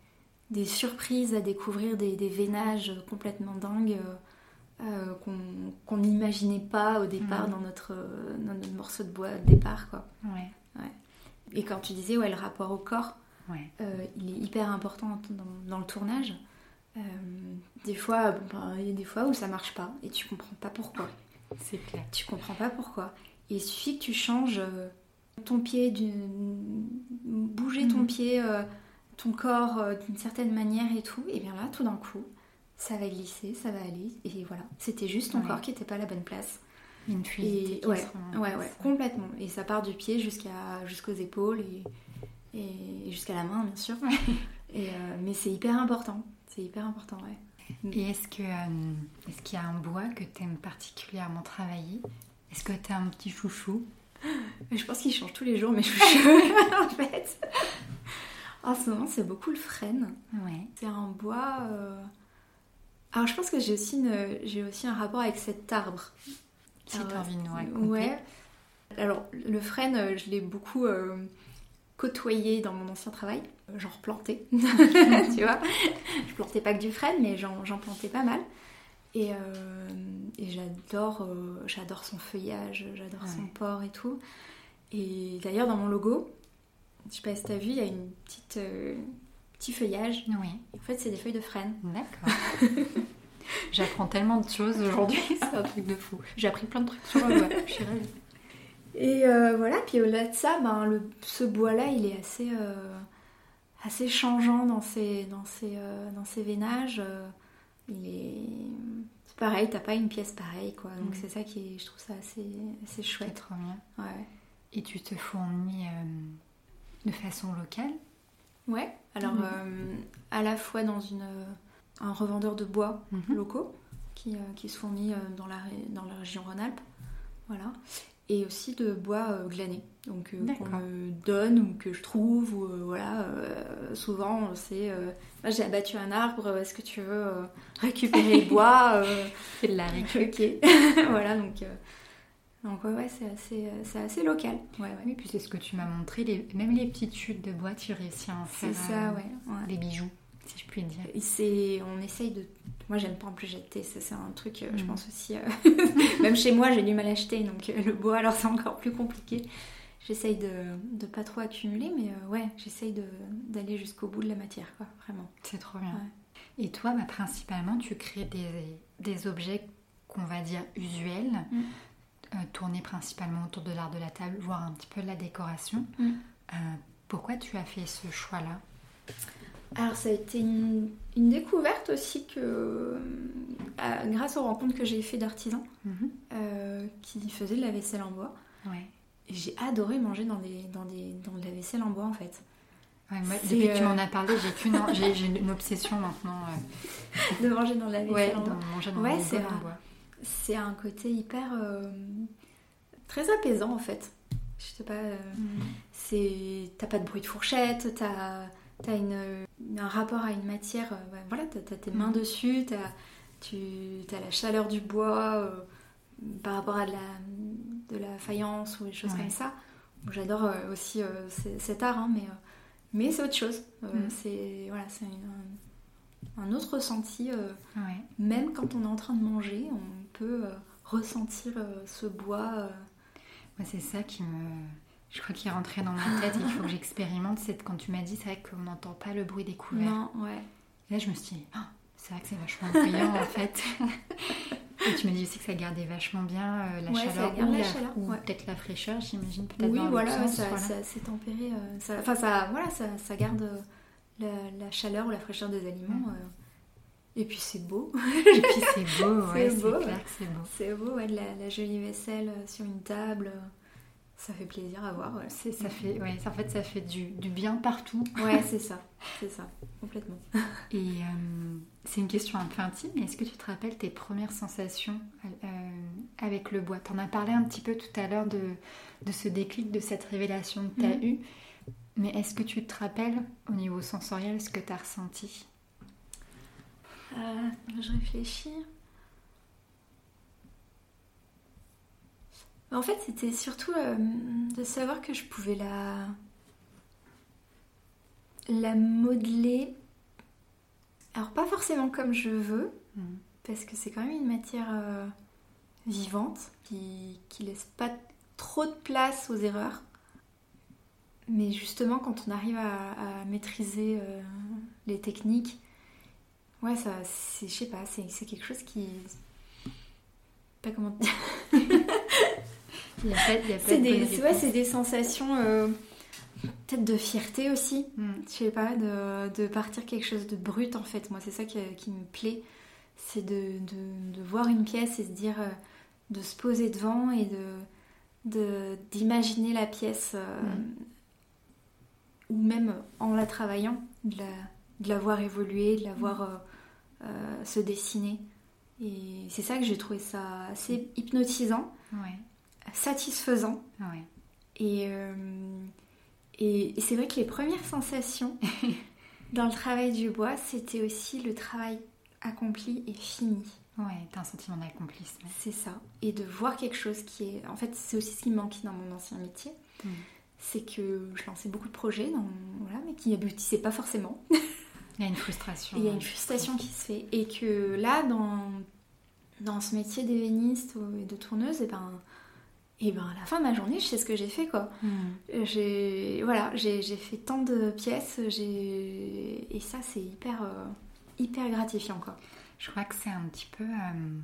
des surprises à découvrir, des, des veinages complètement dingues qu'on n'imaginait pas au départ
Mhm.
dans, notre, dans notre morceau de bois de départ. Quoi.
Ouais,
Et quand tu disais, ouais, le rapport au corps,
ouais.
euh, il est hyper important dans, dans le tournage. Euh, des fois, ben, il y a des fois où ça marche pas et tu comprends pas pourquoi.
c'est clair.
Tu comprends pas pourquoi. Et il suffit que tu changes euh, ton pied, d'une... bouger ton
Mhm.
pied, ton corps d'une certaine manière et tout, et bien là, tout d'un coup, ça va glisser, ça va aller, et voilà. C'était juste ton
Ouais.
corps qui était pas à la bonne place.
Une fluidité
Et ouais,
en
ouais, ouais, complètement. Et ça part du pied jusqu'à jusqu'aux épaules et, et jusqu'à la main, bien sûr. (laughs) Et, euh, mais c'est hyper important. C'est hyper important, ouais.
Et est-ce que euh, est-ce qu'il y a un bois que tu aimes particulièrement travailler? Est-ce que tu as un petit chouchou? (gasps)
Je pense qu'il change tous les jours, mes chouchous, (laughs) en fait. En ce moment, c'est beaucoup le frêne.
Ouais.
C'est un bois. euh, Alors, je pense que j'ai aussi, une... j'ai aussi un rapport avec cet arbre.
Si
Alors,
tu as envie de nous raconter.
Ouais. Alors, le frêne, euh, je l'ai beaucoup euh, côtoyé dans mon ancien travail. Euh, J'en replantais, (laughs) tu vois? Je plantais pas que du frêne, mais j'en plantais pas mal. Et, euh, et j'adore euh, j'adore son feuillage, j'adore son port et tout. Et d'ailleurs, dans mon logo, je sais pas si t'as vu, il y a une petite petit feuillage.
Oui,
En fait, c'est des feuilles de frêne.
d'accord. (laughs) J'apprends tellement de choses aujourd'hui, (laughs) c'est un truc de fou. J'ai appris plein de trucs sur le bois, je suis ravie.
Et euh, voilà, puis au-delà de ça, ben, le, ce bois-là, il est assez, euh, assez changeant dans ses, dans ses, euh, dans ses veinages. il est... C'est pareil, t'as pas une pièce pareille, quoi. Donc
Mm.
c'est ça qui est... Je trouve ça assez, assez chouette.
trop bien.
Ouais.
Et tu te fournis de façon locale?
Ouais, alors
Mm.
à la fois dans une, un revendeur de bois
Mhm.
locaux qui, euh, qui se fournit euh, dans, la, dans la région Rhône-Alpes. Voilà. Et aussi de bois euh, glané, donc qu'on me donne ou que je trouve. Ou, voilà, souvent c'est Moi, j'ai abattu un arbre, est-ce que tu veux récupérer le bois (laughs)
C'est de la récup. (laughs)
Ok. (laughs) voilà, donc, donc ouais, ouais, c'est assez, c'est assez local. Ouais, ouais.
Oui, puis c'est ce que tu m'as montré, les- même les petites chutes de bois, tu réussis à en
C'est
faire
ça,
euh, des bijoux, si je puis dire.
C'est, on essaye de. Moi, j'aime pas en plus jeter. Ça, c'est un truc, euh, je
Mm.
pense aussi. euh, (laughs) Même chez moi, j'ai du mal à acheter, donc euh, le bois, alors c'est encore plus compliqué. J'essaye de, de pas trop accumuler, mais euh, ouais, j'essaye de, d'aller jusqu'au bout de la matière, quoi, vraiment.
C'est trop bien.
Ouais.
Et toi, bah, principalement, tu crées des, des objets qu'on va dire usuels,
Mm.
euh, tournés principalement autour de l'art de la table, voire un petit peu de la décoration.
Mm.
Pourquoi tu as fait ce choix-là?
Alors, ça a été une, une découverte aussi que, euh, grâce aux rencontres que j'ai fait d'artisans euh, qui faisaient de la vaisselle en bois.
Ouais.
J'ai adoré manger dans, des, dans, des, dans de la vaisselle en bois, en fait.
Ouais, moi, que tu
euh,
m'en as parlé, j'ai qu'une une obsession maintenant. euh,
De manger dans de la vaisselle
ouais,
en bois.
manger dans
Ouais, c'est un côté hyper très apaisant en fait. Je sais pas, euh, c'est t'as pas de bruit de fourchette, t'as as une, un rapport à une matière, euh, voilà, t'as as tes mains
Mhm.
dessus, t'as tu as la chaleur du bois euh, par rapport à de la, de la faïence ou des choses
Ouais.
comme ça. J'adore euh, aussi euh, cet art, hein, mais, mais c'est autre chose.
Mhm.
C'est voilà, un, un autre ressenti.
Ouais.
même quand on est en train de manger, on peut ressentir ce bois.
c'est ça qui me. Je crois qu'il est rentré dans ma tête et qu'il faut que j'expérimente. C'est quand tu m'as dit, c'est vrai qu'on n'entend pas le bruit des couverts.
Non, ouais.
Et là, je me suis dit, Ah, c'est vrai que c'est vachement bruyant en fait. (laughs) Et tu me dis aussi que ça gardait vachement bien euh, la
Ouais, ça
chaleur ou,
la chaleur,
ou
ouais.
peut-être la fraîcheur, j'imagine peut-être
Oui,
dans
voilà,
sens,
ça,
voilà.
ça s'est tempéré. euh, ça- Enfin, ça, voilà, ça, ça garde, euh, la, chaleur ou la fraîcheur des aliments. Et puis c'est beau.
Et puis c'est beau, (laughs) ouais,
C'est beau,
c'est beau.
c'est beau, ouais, de la, la jolie vaisselle sur une table. Ça fait plaisir à voir. Ouais,
C'est- Ça fait, ouais, en fait, ça fait du, du bien partout.
ouais (laughs) c'est ça. C'est ça, complètement.
Et euh, c'est une question un peu intime, mais est-ce que tu te rappelles tes premières sensations euh, avec le bois? Tu en as parlé un petit peu tout à l'heure de, de ce déclic, de cette révélation que tu as
Mhm.
eue. Mais est-ce que tu te rappelles au niveau sensoriel ce que tu as ressenti?
Euh, je réfléchis. En fait, c'était surtout euh, de savoir que je pouvais la la modeler. Alors pas forcément comme je veux, parce que c'est quand même une matière euh, vivante qui, qui laisse pas trop de place aux erreurs. Mais justement, quand on arrive à, à maîtriser euh, les techniques, ouais, ça, c'est, je sais pas, c'est, c'est quelque chose qui, pas comment dire. (laughs)
Il y a pas, il y a pas
C'est
de
des,
bonne
c'est- ouais,
réponse.
c'est des sensations, euh, peut-être de fierté aussi.
Mm.
Je sais pas, de, de partir quelque chose de brut en fait. Moi, c'est ça qui, qui me plaît. C'est de, de- de voir une pièce et se dire, euh, de se poser devant et de, de- d'imaginer la pièce, euh, ou même en la travaillant, de la, de la voir évoluer, de la voir euh, euh, se dessiner. Et c'est ça que j'ai trouvé ça assez hypnotisant,
Ouais,
satisfaisant.
ouais.
Et, euh, et, et c'est vrai que les premières sensations (laughs) dans le travail du bois, c'était aussi le travail accompli et fini.
Ouais, t'as un sentiment d'accomplissement.
C'est ça. Et de voir quelque chose qui est... En fait, c'est aussi ce qui me manquait dans mon ancien métier.
Mm.
C'est que je lançais beaucoup de projets, dans... voilà, mais qui n'aboutissaient pas forcément.
Il y a une frustration. (laughs)
Il y a une frustration qui se fait. Et que là, dans, dans ce métier d'ébéniste ou- et de tourneuse, et ben, et ben, à la fin de ma journée, je sais ce que j'ai fait, quoi.
Mm.
J'ai voilà, j'ai j'ai fait tant de pièces, j'ai et ça c'est hyper euh, hyper gratifiant quoi.
Je crois que c'est un petit peu euh,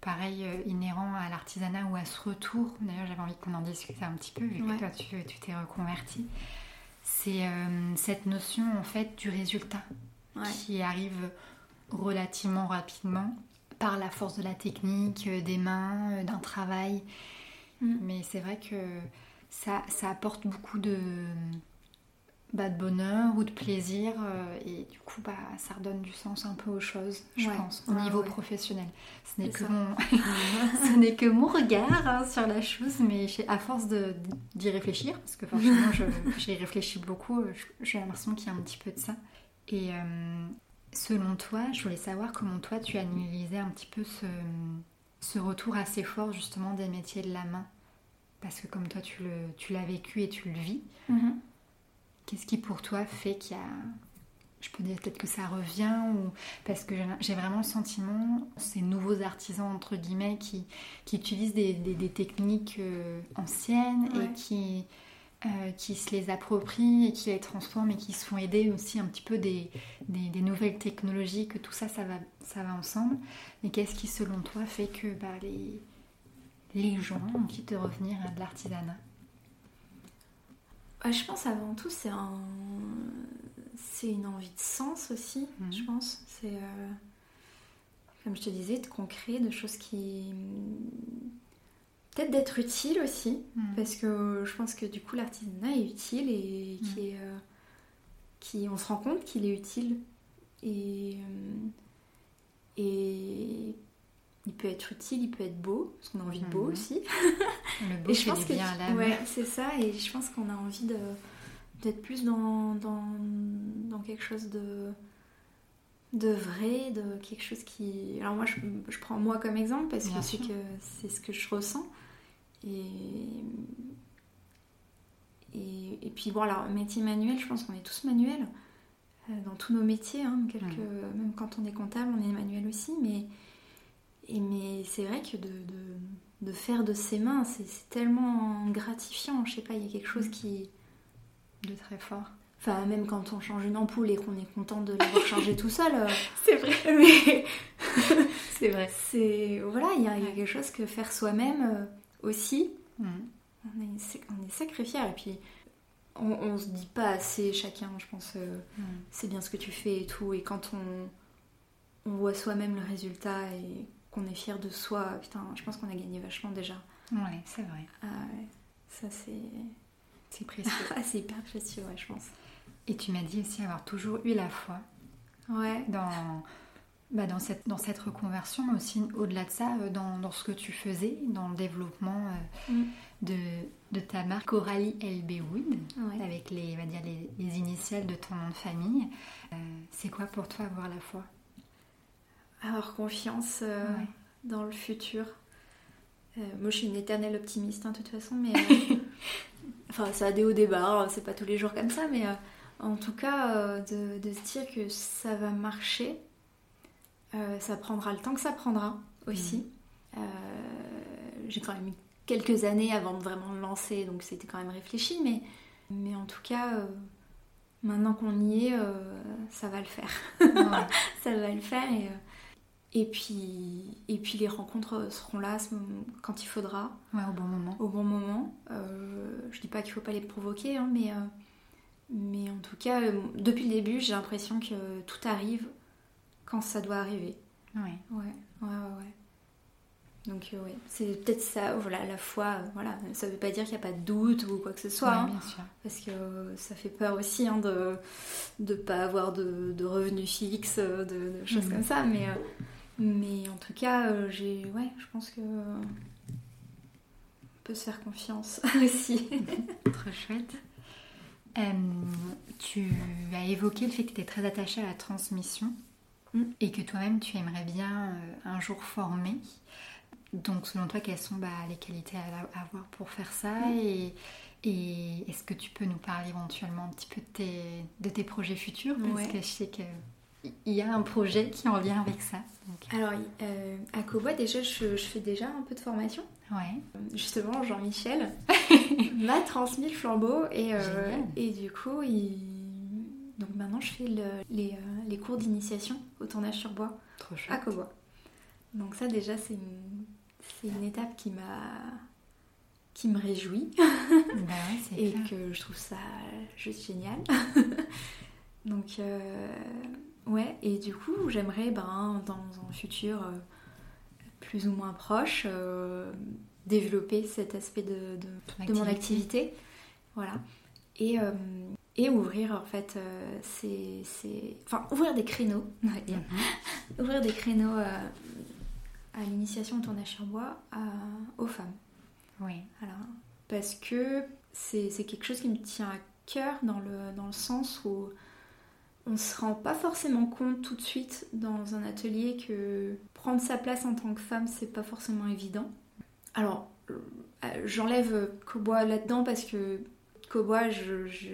pareil, euh, inhérent à l'artisanat ou à ce retour. D'ailleurs, j'avais envie qu'on en discute un petit peu, vu
Ouais.
que toi, tu tu t'es reconverti. C'est euh, cette notion, en fait, du résultat
Ouais.
qui arrive relativement rapidement par la force de la technique, euh, des mains, euh, d'un travail.
Mm.
Mais c'est vrai que ça, ça apporte beaucoup de, bah, de bonheur ou de plaisir euh, et du coup bah, ça redonne du sens un peu aux choses, je
Ouais.
pense, au
Ouais,
niveau
ouais.
professionnel. Ce n'est que mon, (laughs) ce n'est que mon regard hein, sur la chose, mais à force de- d'y réfléchir, parce que forcément je- (laughs) j'y réfléchis beaucoup, euh, j'ai l'impression qu'il y a un petit peu de ça. Et euh, selon toi, je voulais savoir comment toi tu analysais un petit peu ce, ce retour assez fort justement des métiers de la main. Parce que comme toi tu l'as vécu et tu le vis,
Mhm.
Qu'est-ce qui pour toi fait qu'il y a... Je peux dire peut-être que ça revient ou... Parce que j'ai- vraiment le sentiment, ces nouveaux artisans, entre guillemets, qui, qui utilisent des, des- des techniques euh, anciennes
Ouais.
et qui, euh, qui se les approprient et qui les transforment et qui se font aider aussi un petit peu des, des- des nouvelles technologies, que tout ça, ça va, ça va ensemble. Mais qu'est-ce qui, selon toi, fait que bah, les, les gens ont envie de revenir à de l'artisanat
je pense avant tout c'est un c'est une envie de sens aussi,
Mhm.
je pense. C'est euh, comme je te disais de concret, de choses qui peut-être d'être utile aussi.
Mhm.
Parce que je pense que du coup l'artisanat est utile et qui
Mm.
est, euh, qui, on se rend compte qu'il est utile et, euh, et il peut être utile, il peut être beau, parce qu'on a envie de beau
Mhm.
aussi.
Le (laughs) beau
Et je pense que
bien à
ouais, c'est ça et je pense qu'on a envie de d'être plus dans, dans, dans quelque chose de de vrai, de quelque chose qui... Alors moi, je, je prends moi comme exemple parce
Bien
que c'est que c'est ce que je ressens. Et, et, et puis bon, alors, métier manuel, je pense qu'on est tous manuels euh, dans tous nos métiers. hein, quelques,
Mm.
Même quand on est comptable, on est manuel aussi. Mais, et, mais c'est vrai que de, de, de faire de ses mains, c'est tellement gratifiant. Je sais pas, il y a quelque chose qui...
De très fort.
Enfin, même quand on change une ampoule et qu'on est content de l'avoir changée tout seul. euh, (laughs)
C'est vrai. (laughs)
mais (laughs)
C'est vrai.
c'est voilà, il y, a il y a
Ouais.
quelque chose que faire soi-même euh, aussi.
Mm.
On est, on est sacré. Et puis, on, on se dit pas assez chacun, je pense, euh, c'est bien ce que tu fais et tout. Et quand on, on voit soi-même le résultat et qu'on est fier de soi, putain, je pense qu'on a gagné vachement déjà.
Ouais, c'est vrai.
Ah ouais, ça c'est.
C'est précieux. (laughs)
Ah, c'est hyper précieux, ouais, je pense.
Et tu m'as dit aussi avoir toujours eu la foi
Ouais.
dans, bah, dans, cette, dans cette reconversion, mais aussi au-delà de ça, euh, dans, dans ce que tu faisais, dans le développement euh,
Mm.
de, de ta marque Coralie LB Wood,
Ouais.
avec les, on va dire les, les initiales de ton nom de famille. Euh, c'est quoi pour toi avoir la foi?
Avoir confiance euh,
Ouais.
dans le futur. Euh, moi, je suis une éternelle optimiste, hein, de toute façon, mais. (laughs) euh, enfin, ça a des hauts des bas, hein, c'est pas tous les jours comme ça, mais en tout cas, de, de se dire que ça va marcher, ça prendra le temps que ça prendra aussi. J'ai quand même eu quelques années avant de vraiment le lancer, donc c'était quand même réfléchi, mais, mais en tout cas, maintenant qu'on y est, euh, ça va le faire
Ouais. (laughs)
ça va le faire et, et puis et puis les rencontres seront là quand il faudra
Ouais, au bon moment.
au bon moment Euh, je dis pas qu'il faut pas les provoquer hein, mais euh, mais en tout cas euh, depuis le début j'ai l'impression que tout arrive quand ça doit arriver
Ouais.
ouais ouais ouais, ouais. donc euh, ouais c'est peut-être ça voilà la foi voilà ça veut pas dire qu'il n'y a pas de doute ou quoi que ce soit
Ouais,
hein.
bien sûr.
Parce que ça fait peur aussi hein, de ne pas avoir de, de revenus fixes, de, de choses
Mhm.
comme ça. Mais, mais en tout cas, euh, j'ai, ouais, je pense que euh, on peut se faire confiance (laughs) aussi. (laughs)
Trop chouette. Euh, tu as évoqué le fait que tu étais très attachée à la transmission
Mm.
et que toi-même tu aimerais bien euh, un jour former. Donc selon toi, quelles sont bah, les qualités à, avoir pour faire ça
Mm.
et, et est-ce que tu peux nous parler éventuellement un petit peu de tes, de tes projets futurs? Parce
Ouais.
que je sais qu'il y a un projet qui en vient avec ça. Donc,
Alors, euh, à Cobois, déjà, je, je fais déjà un peu de formation.
ouais.
Justement, Jean-Michel (laughs) m'a transmis le flambeau et, euh, et du coup, il... donc maintenant, je fais le- les, euh, les cours d'initiation au tournage sur bois.
Trop
à. Cobois. Donc ça déjà c'est une, c'est une étape qui m'a qui me réjouit (laughs)
ouais, (laughs) c'est
et
clair.
que je trouve ça juste génial. Donc euh, ouais et du coup j'aimerais ben, dans un futur euh, plus ou moins proche euh, développer cet aspect de, de, de mon
activité.
Voilà. Et, euh, et ouvrir en fait ces, ces- Enfin ouvrir des créneaux, on va dire
Mhm.
ouvrir des créneaux à l'initiation au tournage sur bois à- aux femmes.
Oui.
Voilà. Parce que c'est c'est quelque chose qui me tient à cœur dans le, dans le sens où on ne se rend pas forcément compte tout de suite dans un atelier que prendre sa place en tant que femme, c'est pas forcément évident. Alors, euh, j'enlève Cobois là-dedans parce que Cobois, je, je-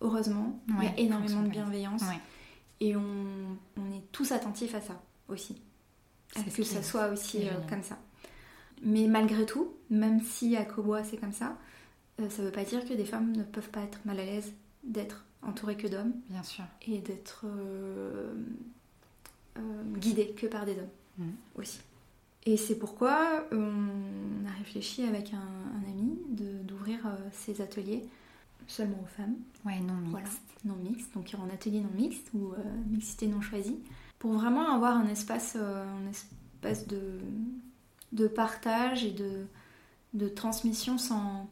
heureusement, il y a énormément de bienveillance.
Ouais.
Et on, on est tous attentifs à ça aussi. À
ce
que ça soit aussi euh, comme ça. Mais malgré tout, même si à Cobois c'est comme ça, euh, ça veut pas dire que des femmes ne peuvent pas être mal à l'aise d'être entourées que d'hommes
Bien sûr.
et d'être euh, euh, guidées que par des hommes
Mhm.
aussi. Et c'est pourquoi on a réfléchi avec un, un ami d'ouvrir euh, ces ateliers seulement aux femmes.
Ouais, non mixte.
Voilà, non mixte, donc un atelier non mixte ou euh, mixité non choisie, pour vraiment avoir un espace, euh, un espace de, de partage et de, de transmission sans,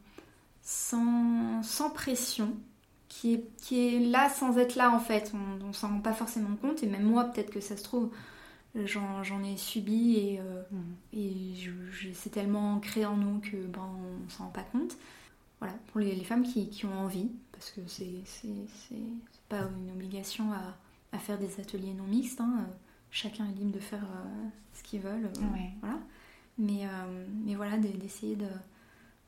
sans, sans pression, qui est, qui est là sans être là en fait. On, on s'en rend pas forcément compte, et même moi, peut-être que ça se trouve, j'en ai subi et, euh, et je- je- c'est tellement ancré en nous que ben, on s'en rend pas compte. Voilà, pour les, les femmes qui, qui ont envie, parce que c'est c'est- c'est- c'est pas une obligation à, à faire des ateliers non mixtes, hein, chacun est libre de faire euh, ce qu'ils veulent. euh,
Ouais.
Voilà. Mais, euh, mais voilà, de- d'essayer de,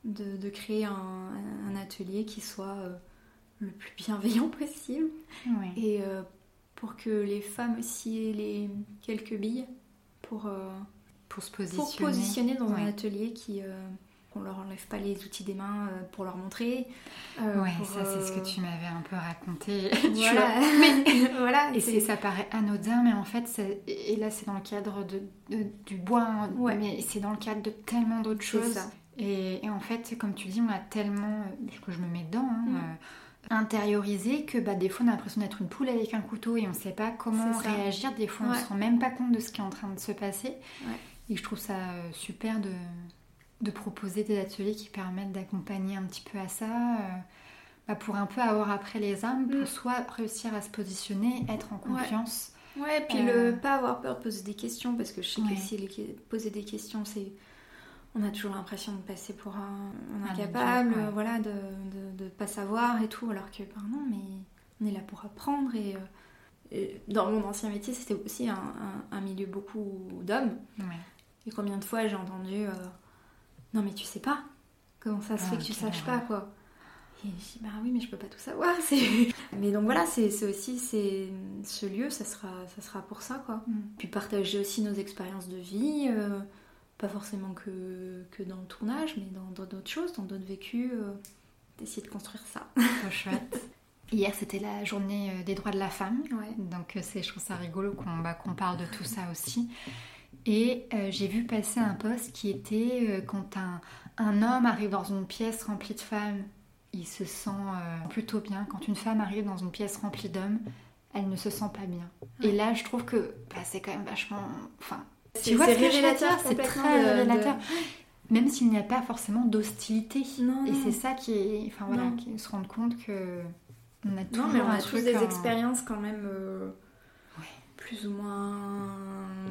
de, de créer un, un atelier qui soit le plus bienveillant possible
Ouais.
et euh, pour que les femmes aussi aient les quelques billes pour, euh,
Pour se
pour
positionner.
dans un atelier qui euh, leur enlève pas les outils des mains euh, pour leur montrer. euh,
Ouais,
pour,
ça c'est ce que tu m'avais un peu raconté. (laughs) (laughs)
Voilà.
Et
c'est-
ça paraît anodin, mais en fait, et là c'est dans le cadre de, de- du bois, hein,
Ouais.
mais c'est dans le cadre de tellement d'autres choses. Et, en fait, comme tu dis, on a tellement, parce que je me mets dedans, hein,
Mm.
euh, intériorisé que bah, des fois on a l'impression d'être une poule avec un couteau et on sait pas comment réagir. Des fois on
Ouais.
se rend même pas compte de ce qui est en train de se passer.
Ouais.
Et je trouve ça euh, super de, de proposer des ateliers qui permettent d'accompagner un petit peu à ça. euh, bah, pour un peu avoir après les armes, pour
Mm.
soit réussir à se positionner, être en
Ouais.
confiance.
Ouais, puis
Euh,
le pas avoir peur de poser des questions, parce que je sais
Ouais.
que si poser des questions, c'est. On a toujours l'impression de passer pour un, incapable,
ouais.
voilà, de, de, de pas savoir et tout, alors que, bah non, mais on est là pour apprendre et. euh, et dans mon ancien métier, c'était aussi un, un- un milieu beaucoup d'hommes.
Ouais.
Et combien de fois j'ai entendu euh, Non, mais tu sais pas Comment ça se
Ah,
fait que tu
ok,
saches
ouais.
pas, quoi Et je dis Bah oui, mais je peux pas tout savoir. (laughs) mais donc voilà, c'est c'est aussi c'est ce lieu, ça sera, ça sera pour ça, quoi.
Mm.
Puis partager aussi nos expériences de vie, euh, pas forcément que, que dans le tournage, mais dans d'autres choses, dans d'autres vécus, euh, d'essayer de construire ça. (laughs)
Trop chouette. Hier, c'était la journée euh, des droits de la femme.
Ouais.
Donc, euh, c'est, je trouve ça rigolo qu'on, bah, qu'on parle de tout ça aussi. Et euh, j'ai vu passer un post qui était euh, quand un, un homme arrive dans une pièce remplie de femmes, il se sent euh, plutôt bien. Quand une femme arrive dans une pièce remplie d'hommes, elle ne se sent pas bien. Et là, je trouve que bah, c'est quand même vachement. Enfin, tu vois
c'est révélateur
C'est très
de-
révélateur. (gasps) Même s'il n'y a pas forcément d'hostilité. Et c'est ça qui est. Enfin voilà, qui se rendre compte que. On a
Non, mais on a tous des
en-
expériences quand même euh,
Ouais.
plus ou moins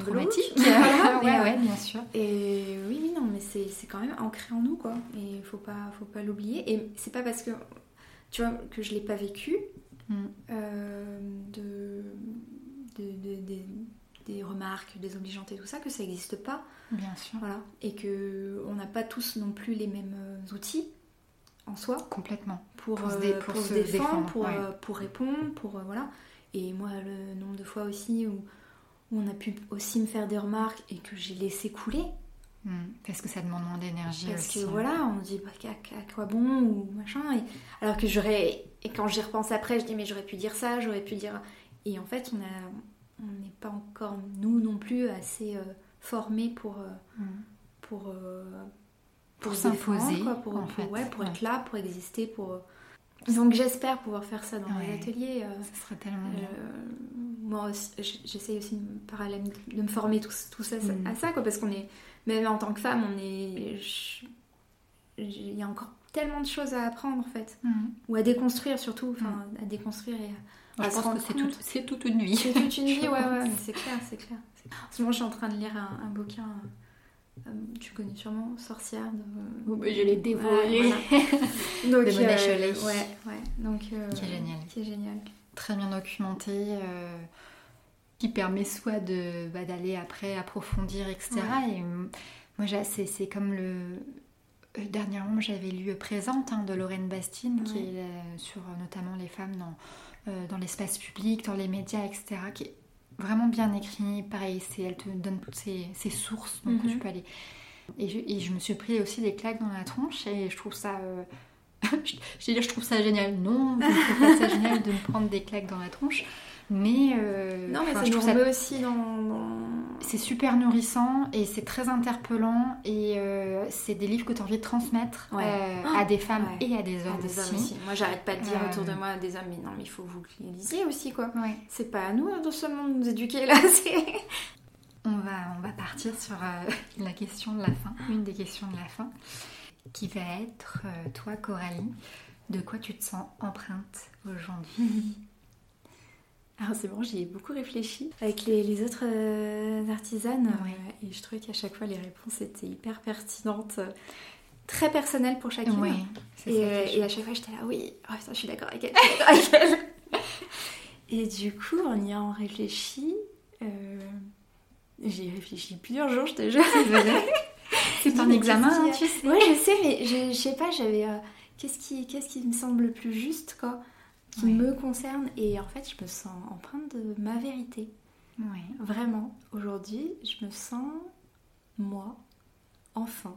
traumatiques. (laughs) (laughs)
Voilà,
ouais,
euh,
ouais, bien sûr.
Et oui, oui, non, mais c'est c'est quand même ancré en nous, quoi. Et il faut pas, faut pas l'oublier. Et c'est pas parce que, tu vois, que je l'ai pas vécu
Mm.
euh, de, de- des remarques désobligeantes et tout ça que ça n'existe pas.
Bien sûr.
Voilà. Et que on n'a pas tous non plus les mêmes euh, outils en soi
Complètement.
pour,
Pour se dé-
pour
pour
se
se
défendre,
défendre,
pour,
ouais.
pour répondre, pour euh, voilà. Et moi, le nombre de fois aussi où, où on a pu aussi me faire des remarques et que j'ai laissé couler,
Mm. Parce que ça demande moins d'énergie
parce
aussi.
que voilà, on dit bah, qu'à quoi bon ou machin. Et, alors que j'aurais et quand j'y repense après, je dis mais j'aurais pu dire ça, j'aurais pu dire. Et en fait, on a, on n'est pas encore nous non plus assez euh, formés pour euh,
Mm.
pour euh,
Pour
se
s'imposer,
pour, pour-
fait.
ouais, pour
Ouais.
être là, pour exister, pour. Donc j'espère pouvoir faire ça dans
Ouais.
les ateliers.
Ça serait tellement bien.
moi j'essaye aussi de, parallèle de me former tout, tout ça
Mm.
à ça, quoi, parce qu'on est, même en tant que femme, on est, il y a encore tellement de choses à apprendre en fait,
Mm.
ou à déconstruire surtout, enfin à déconstruire et à
je
se
pense
rendre
que c'est
compte.
tout- c'est toute une vie.
C'est toute une (laughs) vie, ouais, ouais, mais c'est clair, c'est clair. En ce moment, je suis en train de lire un, un bouquin, euh, tu connais sûrement, Sorcière de.
Oh, bah, je l'ai dévoré.
Ouais, voilà. (laughs) Donc,
De
euh. Ouais, ouais. Donc, euh,
Qui est génial.
Qui est génial.
Très bien documenté. euh, qui permet soit de bah, d'aller après approfondir, etc. Et euh, moi, j'ai- c'est c'est comme le. euh, Dernièrement, j'avais lu Présente hein, de Lorraine Bastine, qui est euh, sur euh, notamment les femmes dans, euh, dans l'espace public, dans les médias, etc., qui est vraiment bien écrit. Pareil, c'est- elle te donne toutes ses, ses sources, donc
Mhm.
tu peux aller. Et je, et je me suis pris aussi des claques dans la tronche, et je trouve ça. euh, (laughs) je je je trouve ça génial. Non, je trouve pas ça génial de me prendre des claques dans la tronche. Mais, euh,
Non, mais ça nous
ça
aussi dans. dans-
c'est super nourrissant et c'est très interpellant et euh, c'est des livres que tu as envie de transmettre
Ouais.
euh, à des femmes
Ouais.
et à des hommes
à des
aussi.
hommes aussi. Moi, j'arrête pas de dire
Euh,
autour de moi à des hommes, mais non, mais il faut vous les lisiez aussi, quoi.
Ouais.
C'est pas à nous hein, de seulement nous éduquer là. (laughs)
On va, on va partir sur (laughs) la question de la fin, une des questions de la fin, qui va être, toi Coralie, de quoi tu te sens empreinte aujourd'hui? (laughs)
Alors c'est bon, j'y ai beaucoup réfléchi avec les, les autres euh, artisanes
Ouais.
euh, et je trouvais qu'à chaque fois les réponses étaient hyper pertinentes, euh, très personnelles pour chacune. Et,
ça
à chaque fois j'étais là, oui, oh, putain, je suis d'accord avec elle, avec. (laughs) Et du coup, en y ayant réfléchi, euh, j'ai réfléchi plusieurs jours, je te jure.
C'est un examen, hein, tu sais.
Ouais, je sais, mais je, je sais pas, j'avais. qu'est-ce, qui, qu'est-ce qui me semble le plus juste, quoi? Qui
Ouais.
me concerne. Et en fait, je me sens empreinte de ma vérité.
Ouais.
Vraiment, aujourd'hui, je me sens moi, enfin.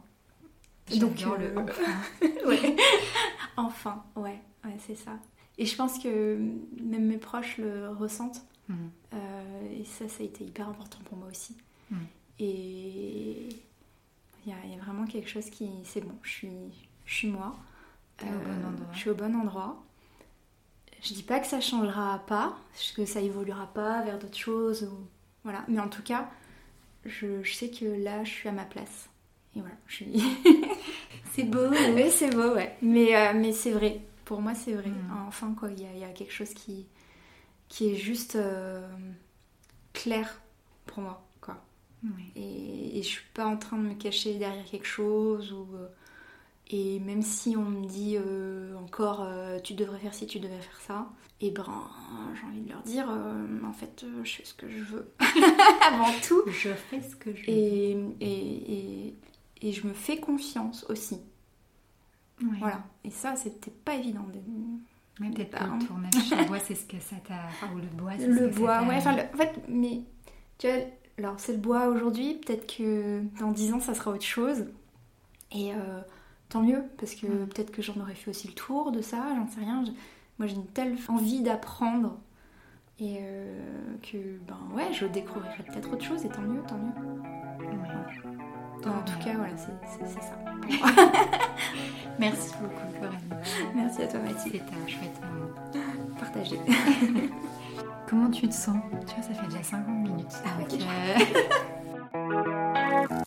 Donc le
euh,
enfin. (laughs)
Ouais. (laughs) enfin, ouais, ouais, c'est ça. Et je pense que même mes proches le ressentent.
Mm.
Euh, et ça, ça a été hyper important pour moi aussi.
Mm.
Et il y, a, il y a vraiment quelque chose qui, c'est bon, je suis, je suis moi.
T'es au bon endroit.
Je suis au bon endroit. Je dis pas que ça changera pas, que ça évoluera pas vers d'autres choses, ou... voilà. Mais en tout cas, je, je sais que là, je suis à ma place. Et voilà, je suis. (laughs)
C'est beau.
oui, c'est beau, ouais. Mais, euh, mais c'est vrai. Pour moi, c'est vrai.
Mm.
Enfin, quoi, il y a, il y a quelque chose qui, qui est juste euh, clair pour moi, quoi. Et, et je suis pas en train de me cacher derrière quelque chose ou. euh, et même si on me dit euh, encore euh, tu devrais faire ci, tu devrais faire ça, et ben j'ai envie de leur dire euh, en fait je fais ce que je veux (laughs) avant tout.
Je fais ce que je veux.
Et, et, et, et je me fais confiance aussi.
Oui.
Voilà. Et ça, c'était pas évident. de-
Même peut-être que le tournage sur bois, c'est ce que ça t'a. Ou le bois, c'est ce
Le
que ça
bois, ouais. Enfin, le- en fait, mais tu vois, alors c'est le bois aujourd'hui. Peut-être que dans 10 ans, ça sera autre chose. Et tant mieux, parce que peut-être que j'en aurais fait aussi le tour de ça, j'en sais rien. Je- moi, j'ai une telle envie d'apprendre. Et euh, que, ben ouais, je découvrirai peut-être autre chose, et tant mieux, tant mieux.
Oui.
En tout cas, voilà, c'est ça. (laughs)
Merci beaucoup, Coralie. (laughs)
Merci à toi, Mathilde.
C'était un chouette moment.
Partagez. (laughs)
Comment tu te sens? Tu vois, ça fait déjà 50 minutes.
Ah ouais.
euh,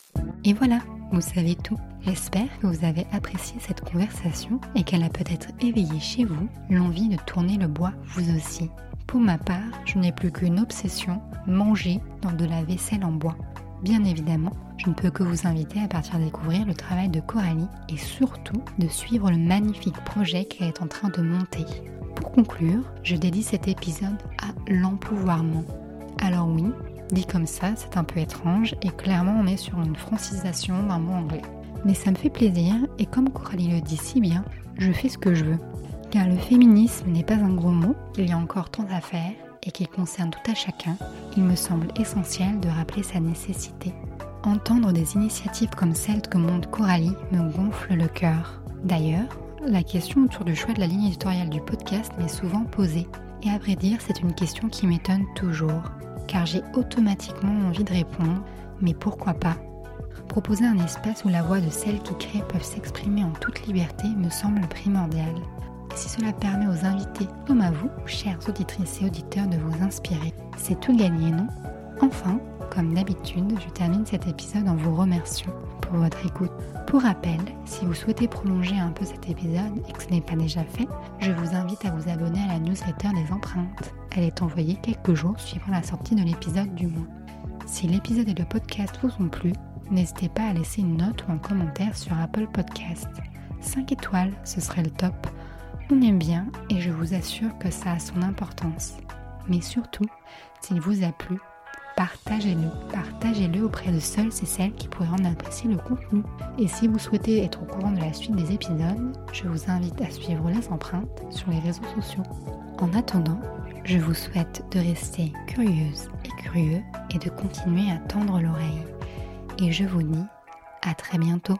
Et voilà, vous savez tout. J'espère que vous avez apprécié cette conversation et qu'elle a peut-être éveillé chez vous l'envie de tourner le bois vous aussi. Pour ma part, je n'ai plus qu'une obsession, manger dans de la vaisselle en bois. Bien évidemment, je ne peux que vous inviter à partir découvrir le travail de Coralie et surtout de suivre le magnifique projet qu'elle est en train de monter. Pour conclure, je dédie cet épisode à l'empouvoirment. Alors oui, dit comme ça, c'est un peu étrange et clairement on est sur une francisation d'un mot anglais. Mais ça me fait plaisir et comme Coralie le dit si bien, je fais ce que je veux. Car le féminisme n'est pas un gros mot, il y a encore tant à faire et qu'il concerne tout à chacun, il me semble essentiel de rappeler sa nécessité. Entendre des initiatives comme celle que monte Coralie me gonfle le cœur. D'ailleurs, la question autour du choix de la ligne éditoriale du podcast m'est souvent posée. Et à vrai dire, c'est une question qui m'étonne toujours, car j'ai automatiquement envie de répondre, mais pourquoi pas? Proposer un espace où la voix de celles qui créent peuvent s'exprimer en toute liberté me semble primordial. Et si cela permet aux invités, comme à vous, chères auditrices et auditeurs, de vous inspirer, c'est tout gagné, non? Enfin, comme d'habitude, je termine cet épisode en vous remerciant pour votre écoute. Pour rappel, si vous souhaitez prolonger un peu cet épisode et que ce n'est pas déjà fait, je vous invite à vous abonner à la newsletter des empreintes. Elle est envoyée quelques jours suivant la sortie de l'épisode du mois. Si l'épisode et le podcast vous ont plu, n'hésitez pas à laisser une note ou un commentaire sur Apple Podcast. 5 étoiles, ce serait le top. On aime bien et je vous assure que ça a son importance. Mais surtout, s'il vous a plu, partagez-le. Partagez-le auprès de seuls et celles qui pourraient en apprécier le contenu. Et si vous souhaitez être au courant de la suite des épisodes, je vous invite à suivre les empreintes sur les réseaux sociaux. En attendant, je vous souhaite de rester curieuse et curieux et de continuer à tendre l'oreille. Et je vous dis à très bientôt.